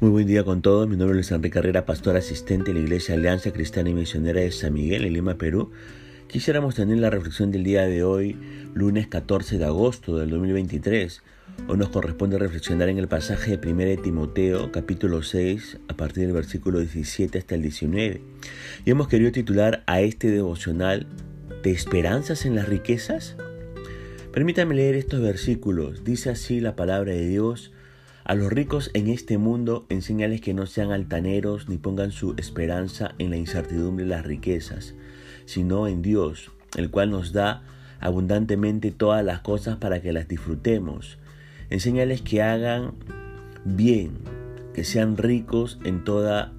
Muy buen día con todos. Mi nombre es Enrique Carrera, pastor asistente de la Iglesia Alianza Cristiana y Misionera de San Miguel en Lima, Perú. Quisiéramos tener la reflexión del día de hoy, lunes 14 de agosto del 2023. Hoy nos corresponde reflexionar en el pasaje de 1 Timoteo, capítulo 6, a partir del versículo 17 hasta el 19. Y hemos querido titular a este devocional ¿Te esperanzas en las riquezas? Permítame leer estos versículos. Dice así la palabra de Dios. A los ricos en este mundo enséñales que no sean altaneros ni pongan su esperanza en la incertidumbre de las riquezas, sino en Dios, el cual nos da abundantemente todas las cosas para que las disfrutemos. Enséñales que hagan bien, que sean ricos en toda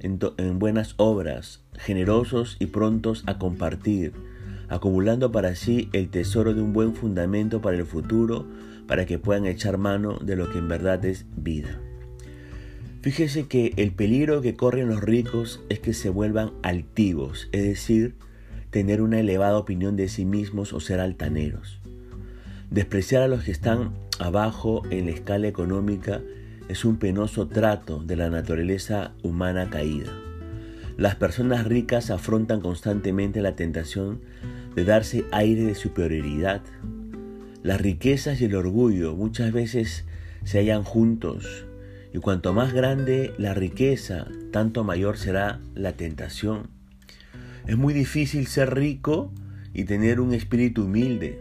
en, en buenas obras, generosos y prontos a compartir, acumulando para sí el tesoro de un buen fundamento para el futuro para que puedan echar mano de lo que en verdad es vida. Fíjese que el peligro que corren los ricos es que se vuelvan altivos, es decir, tener una elevada opinión de sí mismos o ser altaneros. Despreciar a los que están abajo en la escala económica es un penoso trato de la naturaleza humana caída. Las personas ricas afrontan constantemente la tentación de darse aire de superioridad, las riquezas y el orgullo muchas veces se hallan juntos y cuanto más grande la riqueza, tanto mayor será la tentación. Es muy difícil ser rico y tener un espíritu humilde.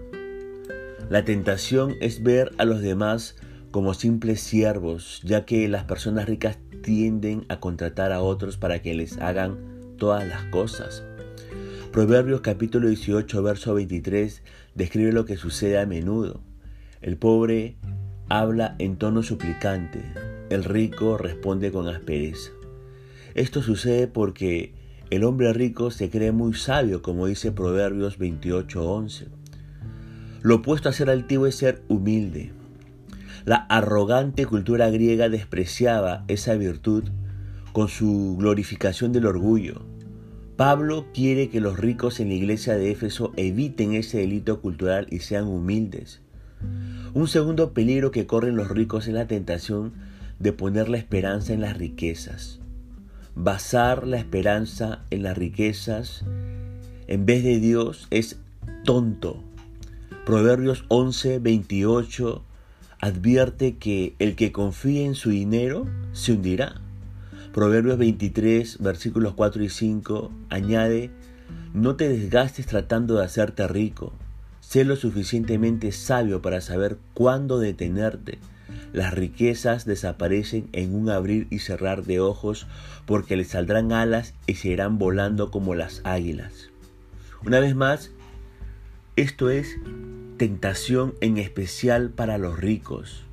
La tentación es ver a los demás como simples siervos, ya que las personas ricas tienden a contratar a otros para que les hagan todas las cosas. Proverbios capítulo 18, verso 23 describe lo que sucede a menudo. El pobre habla en tono suplicante, el rico responde con aspereza. Esto sucede porque el hombre rico se cree muy sabio, como dice Proverbios 28, 11. Lo opuesto a ser altivo es ser humilde. La arrogante cultura griega despreciaba esa virtud con su glorificación del orgullo. Pablo quiere que los ricos en la iglesia de Éfeso eviten ese delito cultural y sean humildes. Un segundo peligro que corren los ricos es la tentación de poner la esperanza en las riquezas. Basar la esperanza en las riquezas en vez de Dios es tonto. Proverbios 11, 28 advierte que el que confíe en su dinero se hundirá. Proverbios 23, versículos 4 y 5 añade, no te desgastes tratando de hacerte rico, sé lo suficientemente sabio para saber cuándo detenerte. Las riquezas desaparecen en un abrir y cerrar de ojos porque les saldrán alas y se irán volando como las águilas. Una vez más, esto es tentación en especial para los ricos.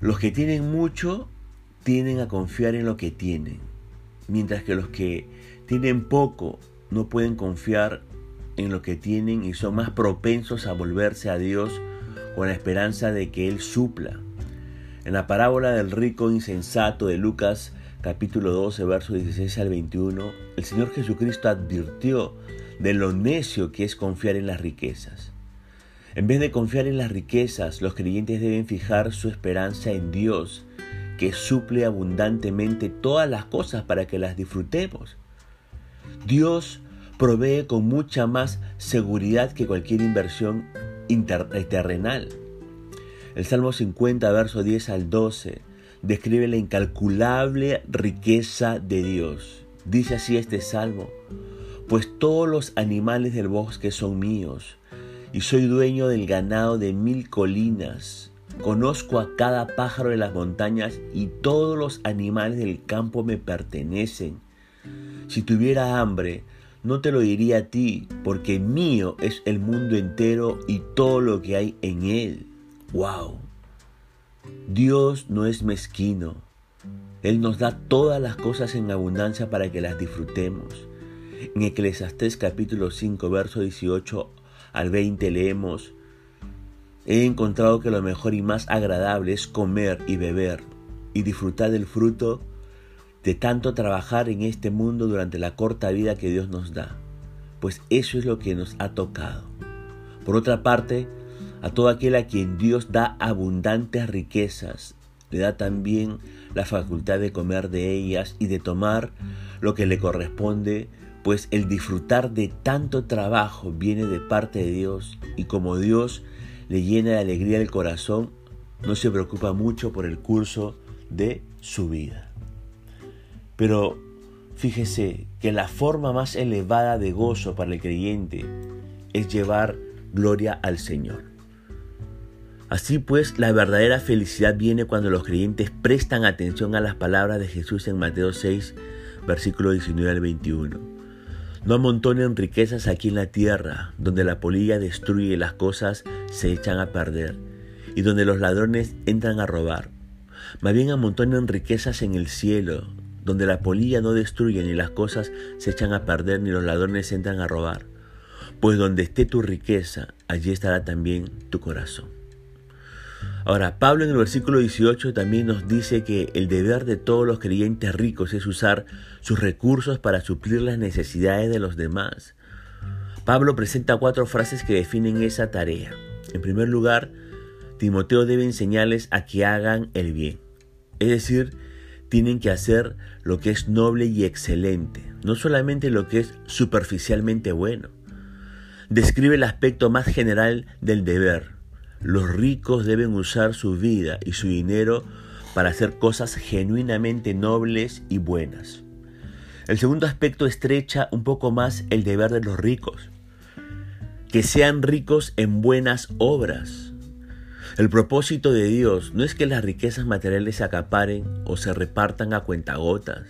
Los que tienen mucho tienden a confiar en lo que tienen, mientras que los que tienen poco no pueden confiar en lo que tienen y son más propensos a volverse a Dios con la esperanza de que Él supla. En la parábola del rico insensato de Lucas capítulo 12, versos 16 al 21, el Señor Jesucristo advirtió de lo necio que es confiar en las riquezas. En vez de confiar en las riquezas, los creyentes deben fijar su esperanza en Dios que suple abundantemente todas las cosas para que las disfrutemos. Dios provee con mucha más seguridad que cualquier inversión terrenal. El Salmo 50, verso 10 al 12, describe la incalculable riqueza de Dios. Dice así este salmo, pues todos los animales del bosque son míos, y soy dueño del ganado de mil colinas. Conozco a cada pájaro de las montañas y todos los animales del campo me pertenecen. Si tuviera hambre, no te lo diría a ti, porque mío es el mundo entero y todo lo que hay en él. ¡Wow! Dios no es mezquino. Él nos da todas las cosas en abundancia para que las disfrutemos. En Eclesiastés capítulo 5, verso 18 al 20 leemos, He encontrado que lo mejor y más agradable es comer y beber y disfrutar del fruto de tanto trabajar en este mundo durante la corta vida que Dios nos da, pues eso es lo que nos ha tocado. Por otra parte, a todo aquel a quien Dios da abundantes riquezas, le da también la facultad de comer de ellas y de tomar lo que le corresponde, pues el disfrutar de tanto trabajo viene de parte de Dios y como Dios le llena de alegría el corazón, no se preocupa mucho por el curso de su vida. Pero fíjese que la forma más elevada de gozo para el creyente es llevar gloria al Señor. Así pues, la verdadera felicidad viene cuando los creyentes prestan atención a las palabras de Jesús en Mateo 6, versículo 19 al 21. No amontonen riquezas aquí en la tierra, donde la polilla destruye y las cosas se echan a perder, y donde los ladrones entran a robar. Más bien amontonen riquezas en el cielo, donde la polilla no destruye ni las cosas se echan a perder ni los ladrones entran a robar. Pues donde esté tu riqueza, allí estará también tu corazón. Ahora, Pablo en el versículo 18 también nos dice que el deber de todos los creyentes ricos es usar sus recursos para suplir las necesidades de los demás. Pablo presenta cuatro frases que definen esa tarea. En primer lugar, Timoteo debe enseñarles a que hagan el bien. Es decir, tienen que hacer lo que es noble y excelente, no solamente lo que es superficialmente bueno. Describe el aspecto más general del deber, los ricos deben usar su vida y su dinero para hacer cosas genuinamente nobles y buenas. El segundo aspecto estrecha un poco más el deber de los ricos, que sean ricos en buenas obras. El propósito de Dios no es que las riquezas materiales se acaparen o se repartan a cuentagotas.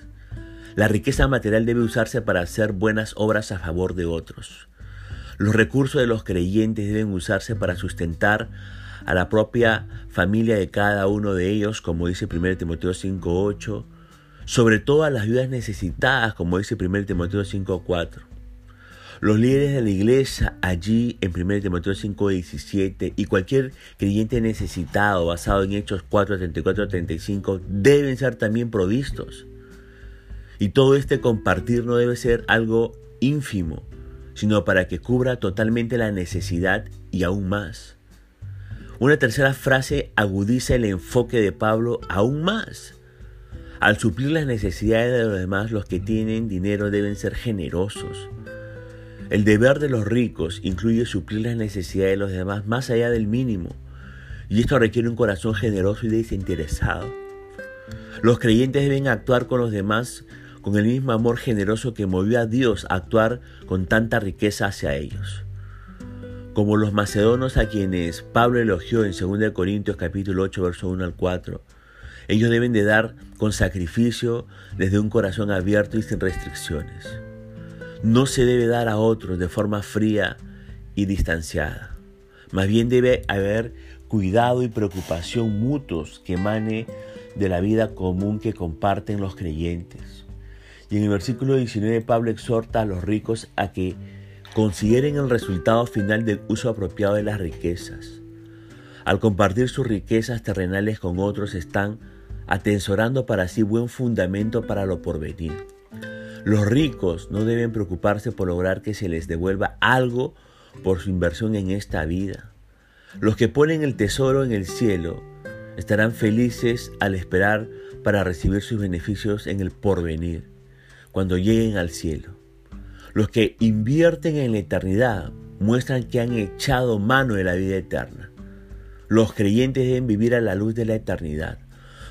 La riqueza material debe usarse para hacer buenas obras a favor de otros. Los recursos de los creyentes deben usarse para sustentar a la propia familia de cada uno de ellos, como dice 1 Timoteo 5.8, sobre todo a las viudas necesitadas, como dice 1 Timoteo 5.4. Los líderes de la iglesia allí en 1 Timoteo 5.17 y cualquier creyente necesitado basado en Hechos 4, 34, 35 deben ser también provistos. Y todo este compartir no debe ser algo ínfimo, sino para que cubra totalmente la necesidad y aún más. Una tercera frase agudiza el enfoque de Pablo aún más. Al suplir las necesidades de los demás, los que tienen dinero deben ser generosos. El deber de los ricos incluye suplir las necesidades de los demás más allá del mínimo, y esto requiere un corazón generoso y desinteresado. Los creyentes deben actuar con los demás con el mismo amor generoso que movió a Dios a actuar con tanta riqueza hacia ellos. Como los macedonos a quienes Pablo elogió en 2 Corintios capítulo 8 verso 1 al 4, ellos deben de dar con sacrificio desde un corazón abierto y sin restricciones. No se debe dar a otros de forma fría y distanciada. Más bien debe haber cuidado y preocupación mutuos que emane de la vida común que comparten los creyentes. Y en el versículo 19 Pablo exhorta a los ricos a que consideren el resultado final del uso apropiado de las riquezas. Al compartir sus riquezas terrenales con otros están atesorando para sí buen fundamento para lo porvenir. Los ricos no deben preocuparse por lograr que se les devuelva algo por su inversión en esta vida. Los que ponen el tesoro en el cielo estarán felices al esperar para recibir sus beneficios en el porvenir cuando lleguen al cielo. Los que invierten en la eternidad muestran que han echado mano de la vida eterna. Los creyentes deben vivir a la luz de la eternidad.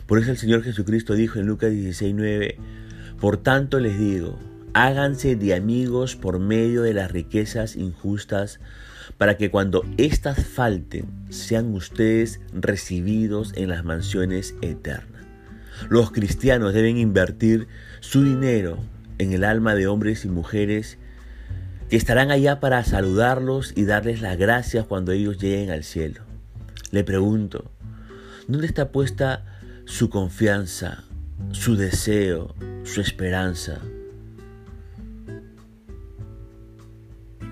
Por eso el Señor Jesucristo dijo en Lucas 16:9, Por tanto les digo, háganse de amigos por medio de las riquezas injustas, para que cuando éstas falten sean ustedes recibidos en las mansiones eternas. Los cristianos deben invertir su dinero en el alma de hombres y mujeres que estarán allá para saludarlos y darles las gracias cuando ellos lleguen al cielo. Le pregunto, ¿dónde está puesta su confianza, su deseo, su esperanza?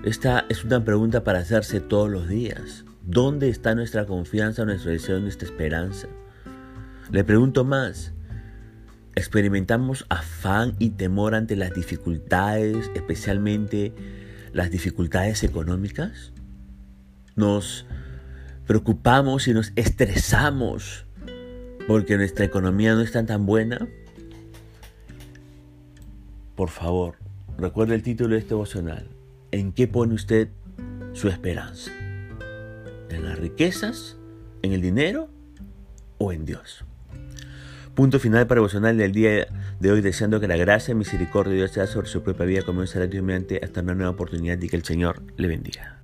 Esta es una pregunta para hacerse todos los días. ¿Dónde está nuestra confianza, nuestro deseo, nuestra esperanza? Le pregunto más, Experimentamos afán y temor ante las dificultades, especialmente las dificultades económicas. Nos preocupamos y nos estresamos porque nuestra economía no está tan buena, por favor, recuerde el título de este devocional. ¿En qué pone usted su esperanza? ¿En las riquezas? ¿En el dinero? ¿O en Dios? Punto final para devocional del día de hoy, deseando que la gracia y misericordia de Dios sea sobre su propia vida, como un salario hasta una nueva oportunidad y que el Señor le bendiga.